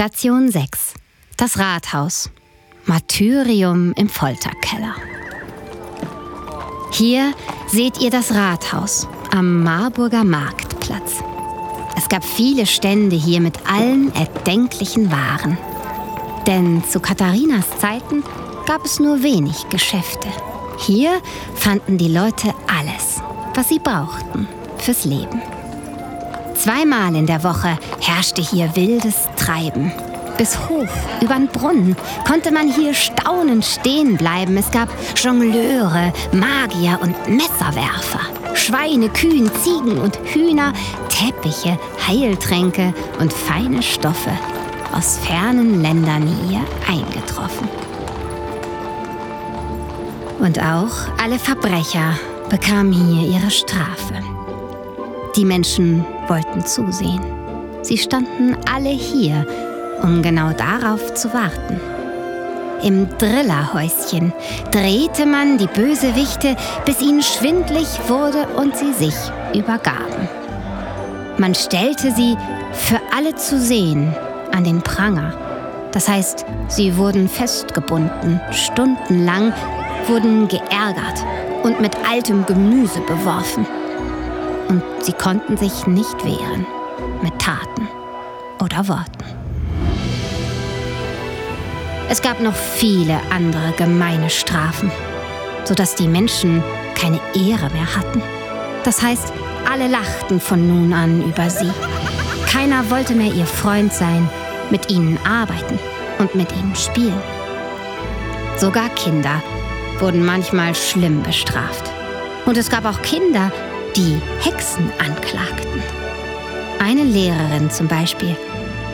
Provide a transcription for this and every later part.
Station 6. Das Rathaus. Martyrium im Folterkeller. Hier seht ihr das Rathaus am Marburger Marktplatz. Es gab viele Stände hier mit allen erdenklichen Waren. Denn zu Katharinas Zeiten gab es nur wenig Geschäfte. Hier fanden die Leute alles, was sie brauchten fürs Leben. Zweimal in der Woche herrschte hier wildes Treiben. Bis hoch über den Brunnen konnte man hier staunend stehen bleiben. Es gab Jongleure, Magier und Messerwerfer. Schweine, Kühen, Ziegen und Hühner, Teppiche, Heiltränke und feine Stoffe aus fernen Ländern hier eingetroffen. Und auch alle Verbrecher bekamen hier ihre Strafe. Die Menschen wollten zusehen. Sie standen alle hier, um genau darauf zu warten. Im Drillerhäuschen drehte man die Bösewichte, bis ihnen schwindlig wurde und sie sich übergaben. Man stellte sie für alle zu sehen an den Pranger. Das heißt, sie wurden festgebunden, stundenlang wurden geärgert und mit altem Gemüse beworfen und sie konnten sich nicht wehren mit Taten oder Worten. Es gab noch viele andere gemeine Strafen, sodass die Menschen keine Ehre mehr hatten. Das heißt, alle lachten von nun an über sie. Keiner wollte mehr ihr Freund sein, mit ihnen arbeiten und mit ihnen spielen. Sogar Kinder wurden manchmal schlimm bestraft. Und es gab auch Kinder, die Hexen anklagten. Eine Lehrerin zum Beispiel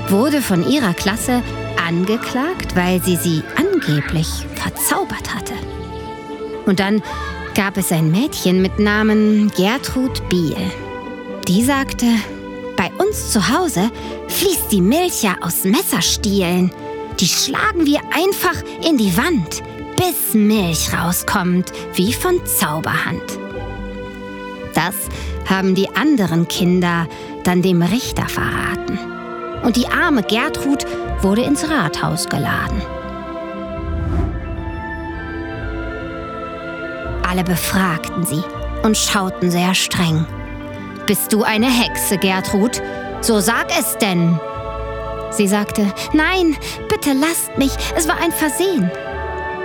wurde von ihrer Klasse angeklagt, weil sie sie angeblich verzaubert hatte. Und dann gab es ein Mädchen mit Namen Gertrud Biel. Die sagte, bei uns zu Hause fließt die Milch ja aus Messerstielen. Die schlagen wir einfach in die Wand, bis Milch rauskommt, wie von Zauberhand. Das haben die anderen Kinder dann dem Richter verraten. Und die arme Gertrud wurde ins Rathaus geladen. Alle befragten sie und schauten sehr streng. Bist du eine Hexe, Gertrud? So sag es denn. Sie sagte, nein, bitte lasst mich, es war ein Versehen.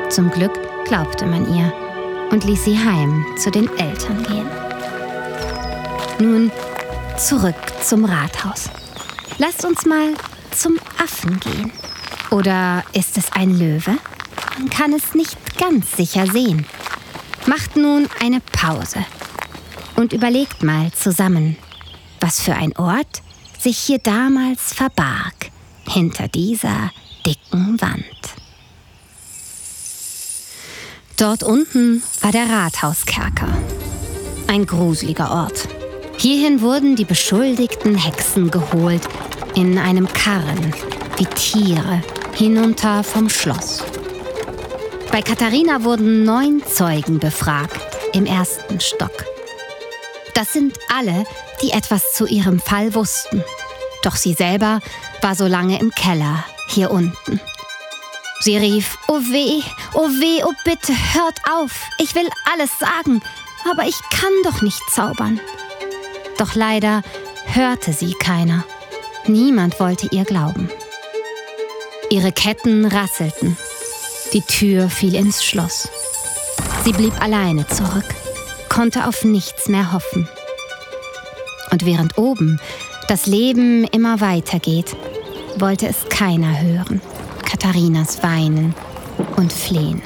Zum Glück glaubte man ihr und ließ sie heim zu den Eltern gehen. Nun zurück zum Rathaus. Lasst uns mal zum Affen gehen. Oder ist es ein Löwe? Man kann es nicht ganz sicher sehen. Macht nun eine Pause und überlegt mal zusammen, was für ein Ort sich hier damals verbarg hinter dieser dicken Wand. Dort unten war der Rathauskerker. Ein gruseliger Ort. Hierhin wurden die beschuldigten Hexen geholt, in einem Karren, wie Tiere, hinunter vom Schloss. Bei Katharina wurden neun Zeugen befragt im ersten Stock. Das sind alle, die etwas zu ihrem Fall wussten. Doch sie selber war so lange im Keller, hier unten. Sie rief, oh weh, oh weh, oh bitte, hört auf, ich will alles sagen, aber ich kann doch nicht zaubern. Doch leider hörte sie keiner. Niemand wollte ihr glauben. Ihre Ketten rasselten. Die Tür fiel ins Schloss. Sie blieb alleine zurück, konnte auf nichts mehr hoffen. Und während oben das Leben immer weitergeht, wollte es keiner hören. Katharinas Weinen und Flehen.